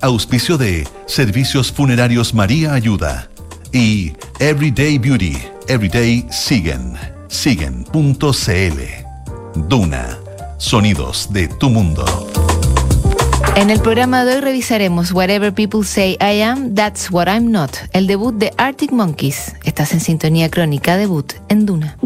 Auspicio de Servicios Funerarios María Ayuda y Everyday Beauty, Everyday Siguen, siguen.cl. Duna, sonidos de tu mundo. En el programa de hoy revisaremos Whatever People Say I Am, That's What I'm Not, el debut de Arctic Monkeys. Estás en sintonía crónica debut en Duna.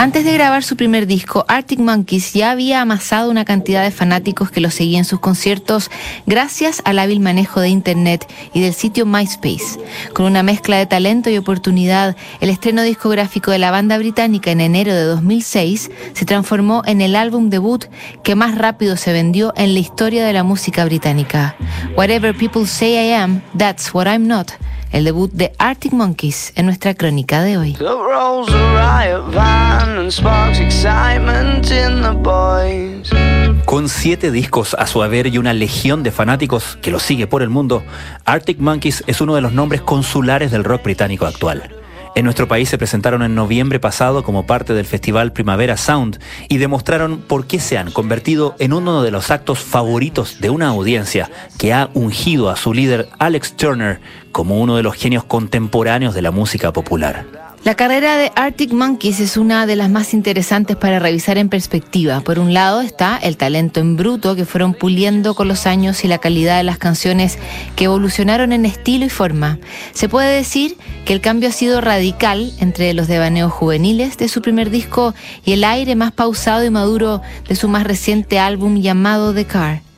Antes de grabar su primer disco, Arctic Monkeys ya había amasado una cantidad de fanáticos que lo seguían en sus conciertos gracias al hábil manejo de Internet y del sitio MySpace. Con una mezcla de talento y oportunidad, el estreno discográfico de la banda británica en enero de 2006 se transformó en el álbum debut que más rápido se vendió en la historia de la música británica. Whatever People Say I Am, That's What I'm Not el debut de Arctic Monkeys en nuestra crónica de hoy. Con siete discos a su haber y una legión de fanáticos que lo sigue por el mundo, Arctic Monkeys es uno de los nombres consulares del rock británico actual. En nuestro país se presentaron en noviembre pasado como parte del festival Primavera Sound y demostraron por qué se han convertido en uno de los actos favoritos de una audiencia que ha ungido a su líder Alex Turner como uno de los genios contemporáneos de la música popular. La carrera de Arctic Monkeys es una de las más interesantes para revisar en perspectiva. Por un lado está el talento en bruto que fueron puliendo con los años y la calidad de las canciones que evolucionaron en estilo y forma. Se puede decir que el cambio ha sido radical entre los devaneos juveniles de su primer disco y el aire más pausado y maduro de su más reciente álbum llamado The Car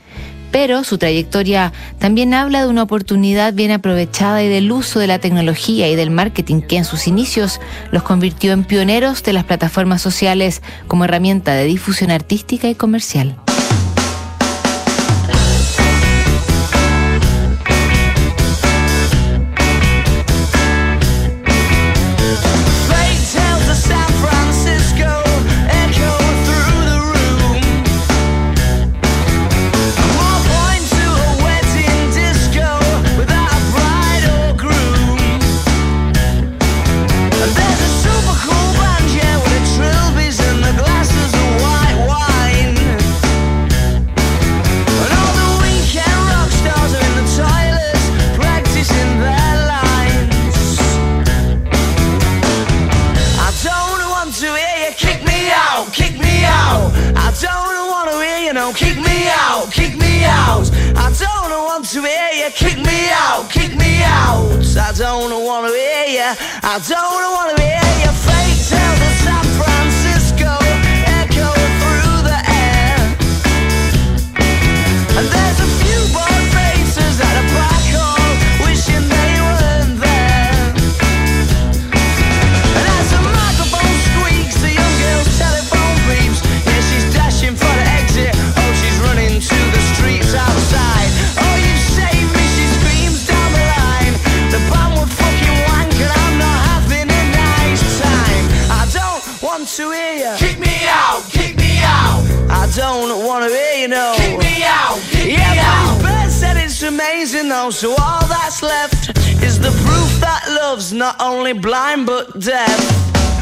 pero su trayectoria también habla de una oportunidad bien aprovechada y del uso de la tecnología y del marketing que en sus inicios los convirtió en pioneros de las plataformas sociales como herramienta de difusión artística y comercial. I don't wanna be, yeah. I don't wanna be. So all that's left is the proof that love's not only blind but deaf.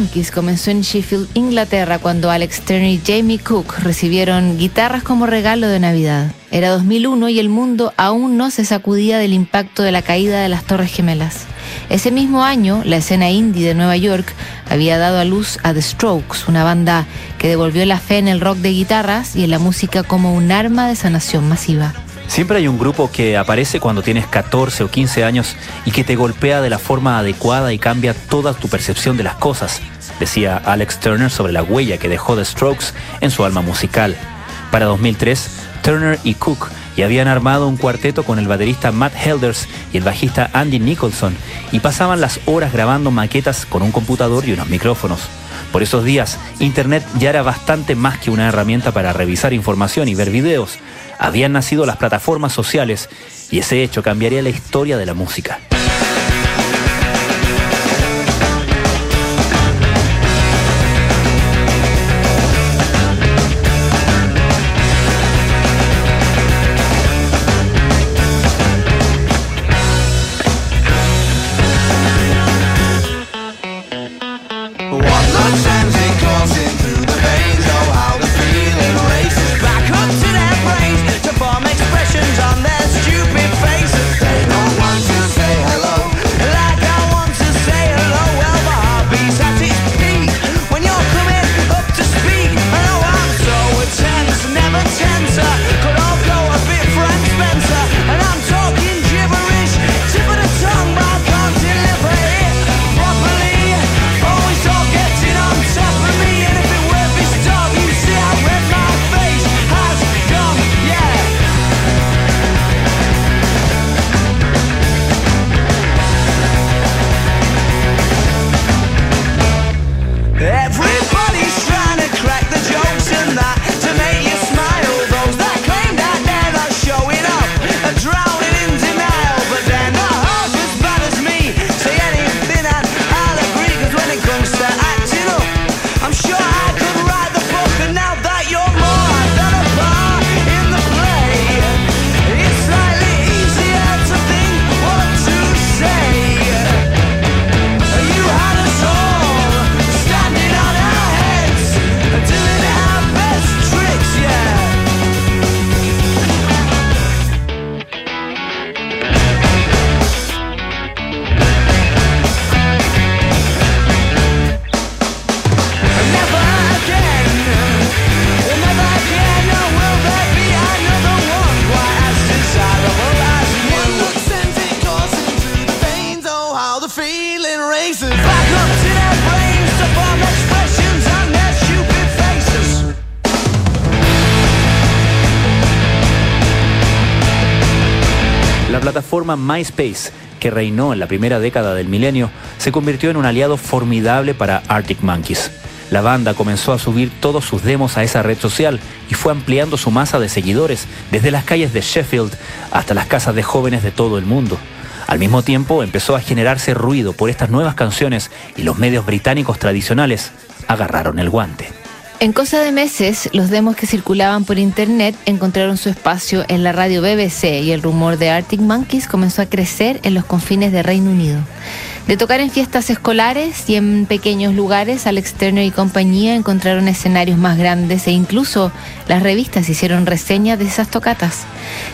Monkeys comenzó en Sheffield, Inglaterra, cuando Alex Turner y Jamie Cook recibieron guitarras como regalo de Navidad. Era 2001 y el mundo aún no se sacudía del impacto de la caída de las Torres Gemelas. Ese mismo año, la escena indie de Nueva York había dado a luz a The Strokes, una banda que devolvió la fe en el rock de guitarras y en la música como un arma de sanación masiva. Siempre hay un grupo que aparece cuando tienes 14 o 15 años y que te golpea de la forma adecuada y cambia toda tu percepción de las cosas, decía Alex Turner sobre la huella que dejó The Strokes en su alma musical. Para 2003, Turner y Cook ya habían armado un cuarteto con el baterista Matt Helders y el bajista Andy Nicholson y pasaban las horas grabando maquetas con un computador y unos micrófonos. Por esos días, Internet ya era bastante más que una herramienta para revisar información y ver videos habían nacido las plataformas sociales y ese hecho cambiaría la historia de la música. MySpace, que reinó en la primera década del milenio, se convirtió en un aliado formidable para Arctic Monkeys. La banda comenzó a subir todos sus demos a esa red social y fue ampliando su masa de seguidores desde las calles de Sheffield hasta las casas de jóvenes de todo el mundo. Al mismo tiempo empezó a generarse ruido por estas nuevas canciones y los medios británicos tradicionales agarraron el guante. En cosa de meses, los demos que circulaban por internet encontraron su espacio en la radio BBC y el rumor de Arctic Monkeys comenzó a crecer en los confines de Reino Unido. De tocar en fiestas escolares y en pequeños lugares, Alex Turner y compañía encontraron escenarios más grandes e incluso las revistas hicieron reseñas de esas tocatas.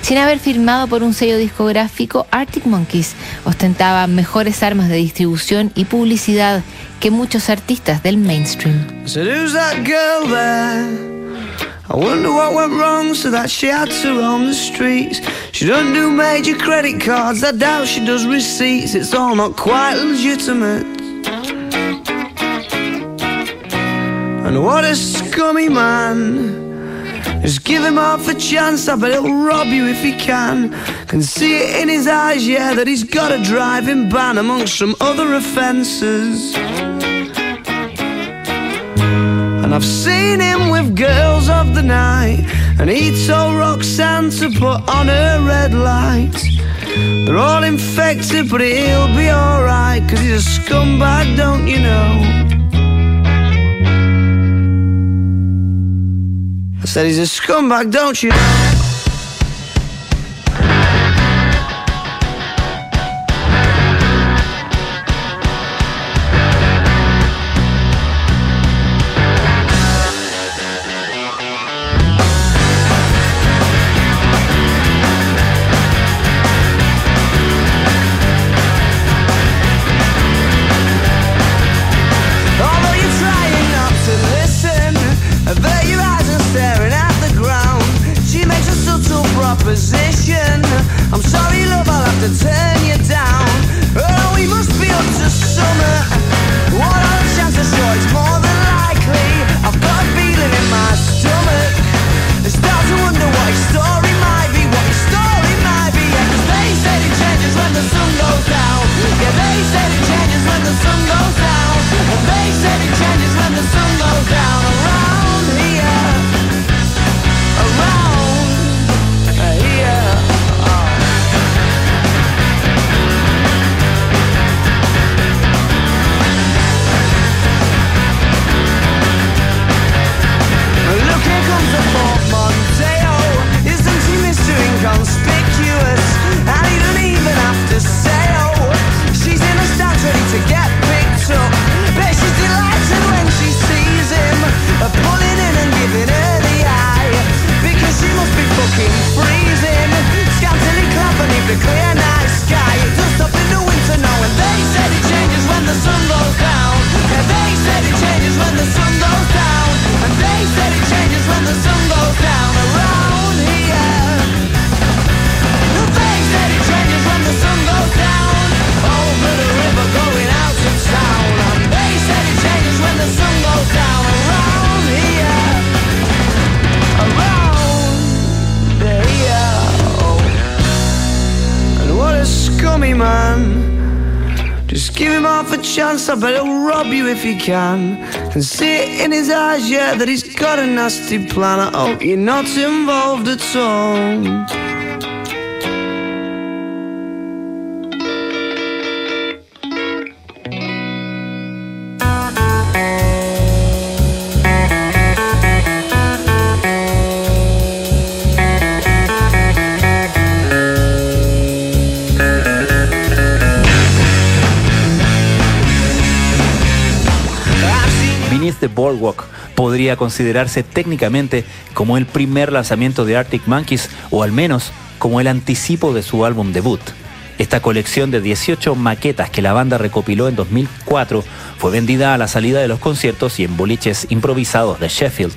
Sin haber firmado por un sello discográfico, Arctic Monkeys ostentaba mejores armas de distribución y publicidad que muchos artistas del mainstream. I wonder what went wrong so that she had to roam the streets. She don't do major credit cards, I doubt she does receipts. It's all not quite legitimate. And what a scummy man. Just give him half a chance, I bet he'll rob you if he can. Can see it in his eyes, yeah, that he's got a driving ban amongst some other offences. And I've seen him with girls of the night. And he told Roxanne to put on her red light. They're all infected, but he'll be alright. Cause he's a scumbag, don't you know? I said he's a scumbag, don't you know? Scummy man. Just give him half a chance, I bet he'll rob you if he can. And see it in his eyes, yeah, that he's got a nasty plan. I hope you're not involved at all. Podría considerarse técnicamente como el primer lanzamiento de Arctic Monkeys o al menos como el anticipo de su álbum debut. Esta colección de 18 maquetas que la banda recopiló en 2004 fue vendida a la salida de los conciertos y en boliches improvisados de Sheffield.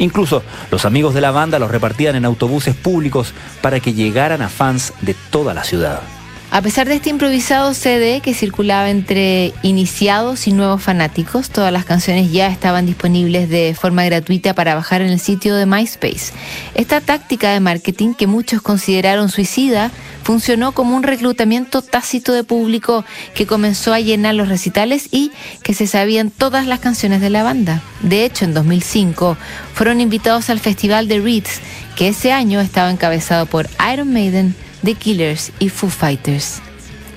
Incluso los amigos de la banda los repartían en autobuses públicos para que llegaran a fans de toda la ciudad. A pesar de este improvisado CD que circulaba entre iniciados y nuevos fanáticos, todas las canciones ya estaban disponibles de forma gratuita para bajar en el sitio de MySpace. Esta táctica de marketing que muchos consideraron suicida funcionó como un reclutamiento tácito de público que comenzó a llenar los recitales y que se sabían todas las canciones de la banda. De hecho, en 2005 fueron invitados al Festival de Reeds, que ese año estaba encabezado por Iron Maiden, The Killers y Foo Fighters.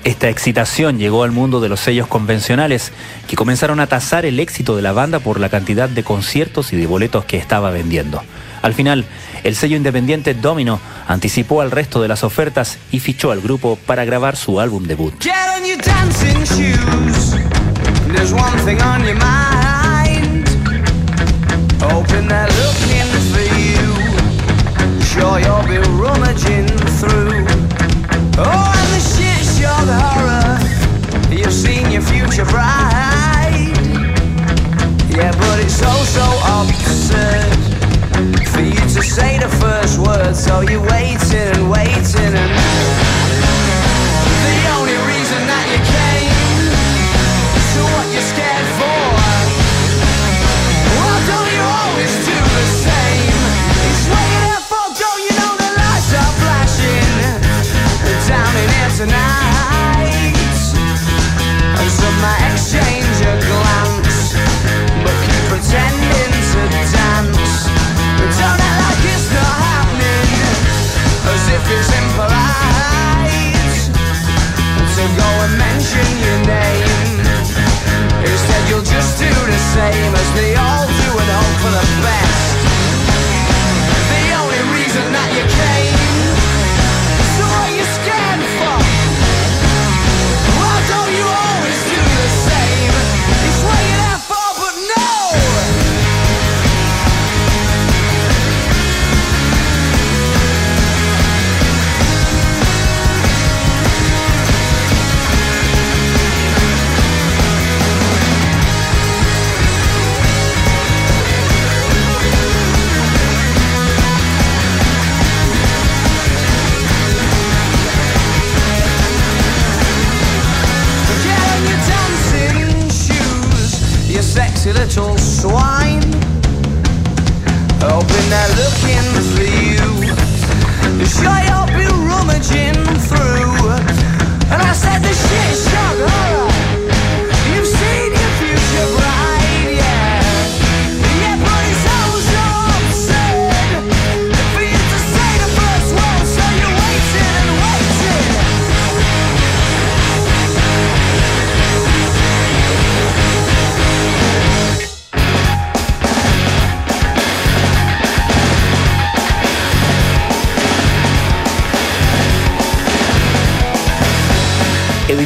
Esta excitación llegó al mundo de los sellos convencionales, que comenzaron a tasar el éxito de la banda por la cantidad de conciertos y de boletos que estaba vendiendo. Al final, el sello independiente Domino anticipó al resto de las ofertas y fichó al grupo para grabar su álbum debut. Get on your dancing shoes. There's one thing on your mind. Hoping they're looking for you. Sure you'll be rummaging through. Oh, and the shit show the horror. You've seen your future bride. Yeah, but it's so so absurd for you to say the first word. So you're waiting and waiting and. The tonight And some exchange a glance. But keep pretending to dance. Don't act like it's not happening. As if it's impolite. Go and mention your name. Instead, you'll just do the same as they all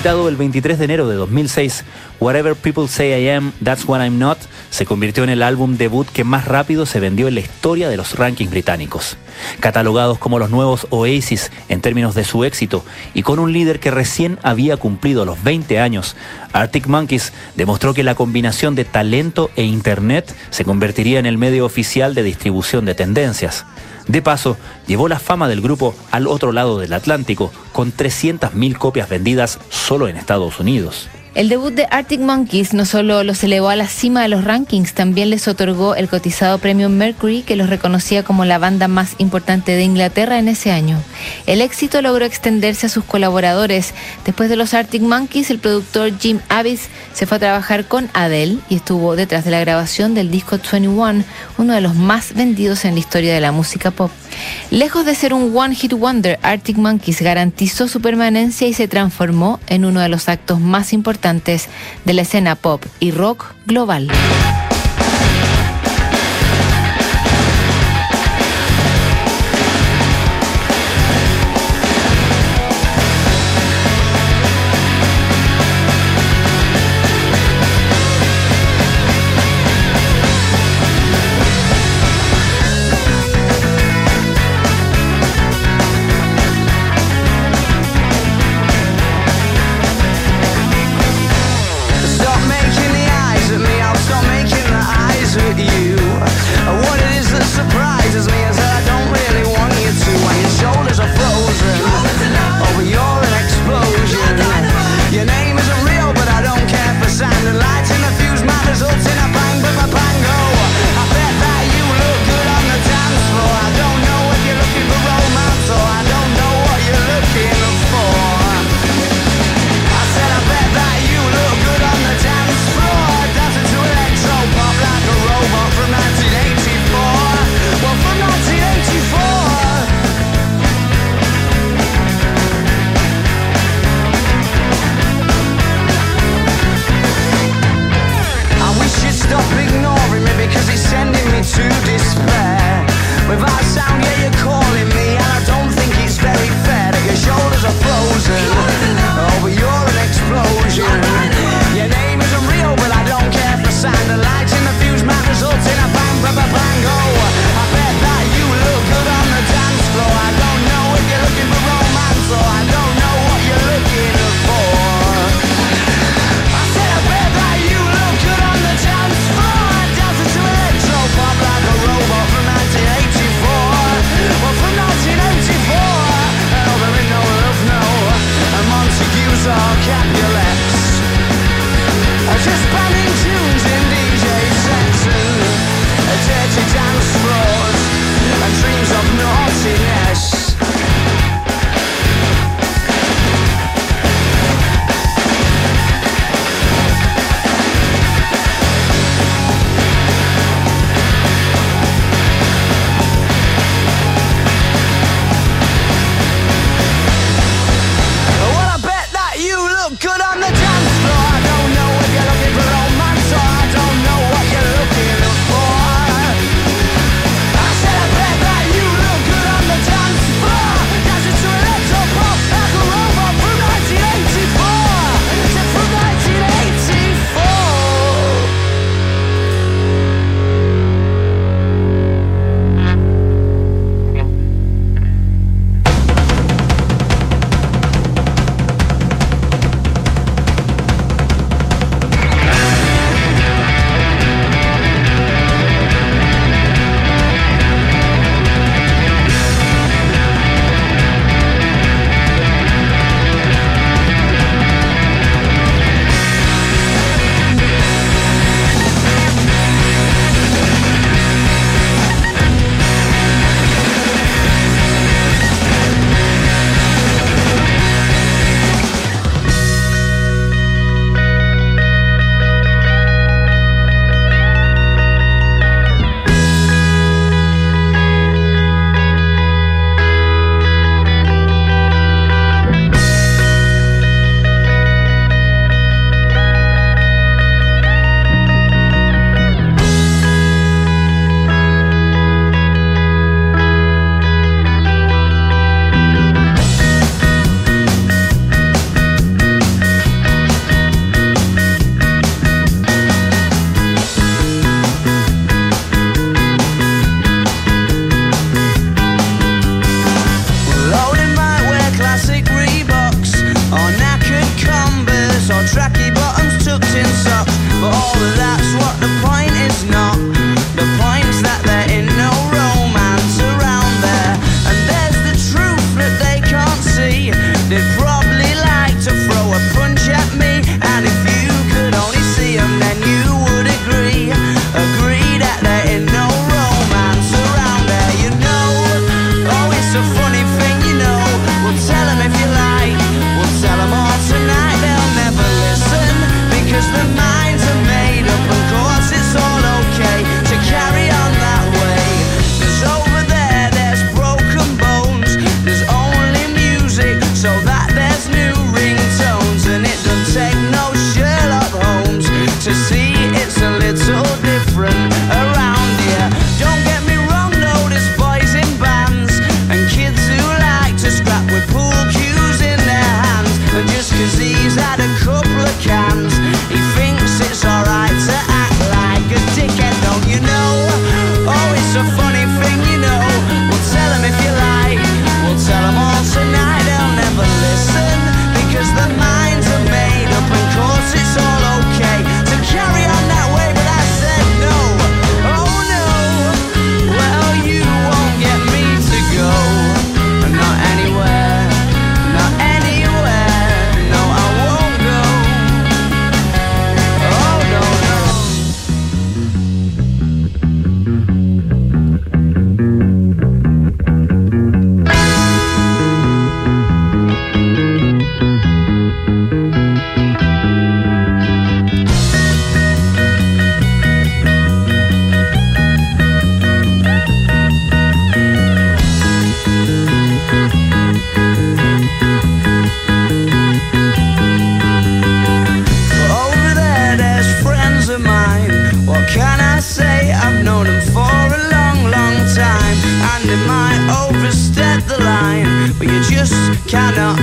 El 23 de enero de 2006, Whatever People Say I Am, That's What I'm Not se convirtió en el álbum debut que más rápido se vendió en la historia de los rankings británicos. Catalogados como los nuevos Oasis en términos de su éxito y con un líder que recién había cumplido los 20 años, Arctic Monkeys demostró que la combinación de talento e internet se convertiría en el medio oficial de distribución de tendencias. De paso, llevó la fama del grupo al otro lado del Atlántico, con 300.000 copias vendidas solo en Estados Unidos. El debut de Arctic Monkeys no solo los elevó a la cima de los rankings, también les otorgó el cotizado premio Mercury que los reconocía como la banda más importante de Inglaterra en ese año. El éxito logró extenderse a sus colaboradores. Después de los Arctic Monkeys, el productor Jim Avis se fue a trabajar con Adele y estuvo detrás de la grabación del disco 21, uno de los más vendidos en la historia de la música pop. Lejos de ser un One Hit Wonder, Arctic Monkeys garantizó su permanencia y se transformó en uno de los actos más importantes de la escena pop y rock global. Me, I was still making the eyes escucharlo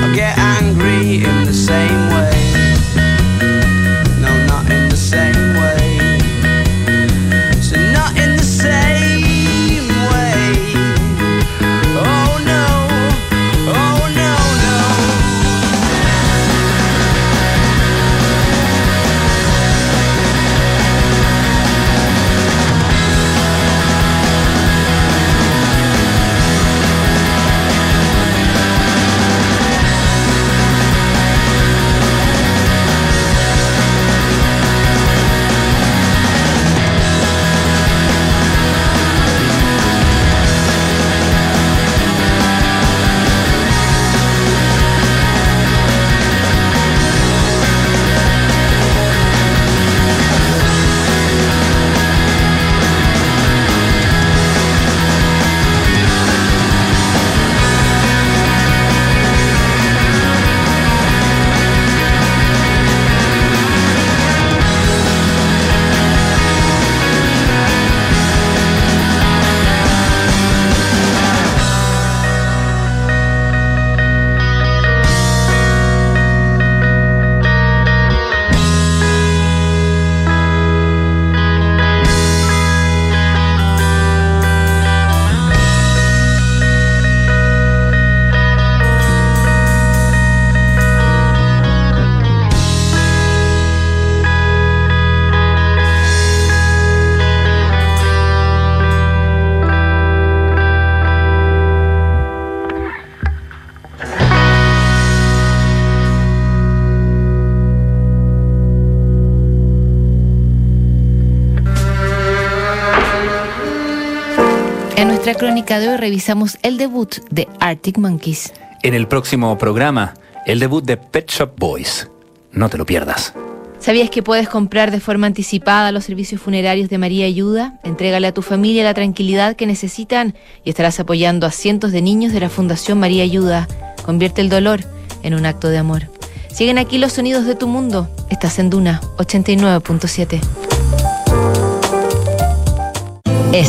nuestra crónica de hoy revisamos el debut de Arctic Monkeys. En el próximo programa, el debut de Pet Shop Boys. No te lo pierdas. ¿Sabías que puedes comprar de forma anticipada los servicios funerarios de María Ayuda? Entrégale a tu familia la tranquilidad que necesitan y estarás apoyando a cientos de niños de la Fundación María Ayuda. Convierte el dolor en un acto de amor. Siguen aquí los sonidos de tu mundo. Estás en Duna 89.7.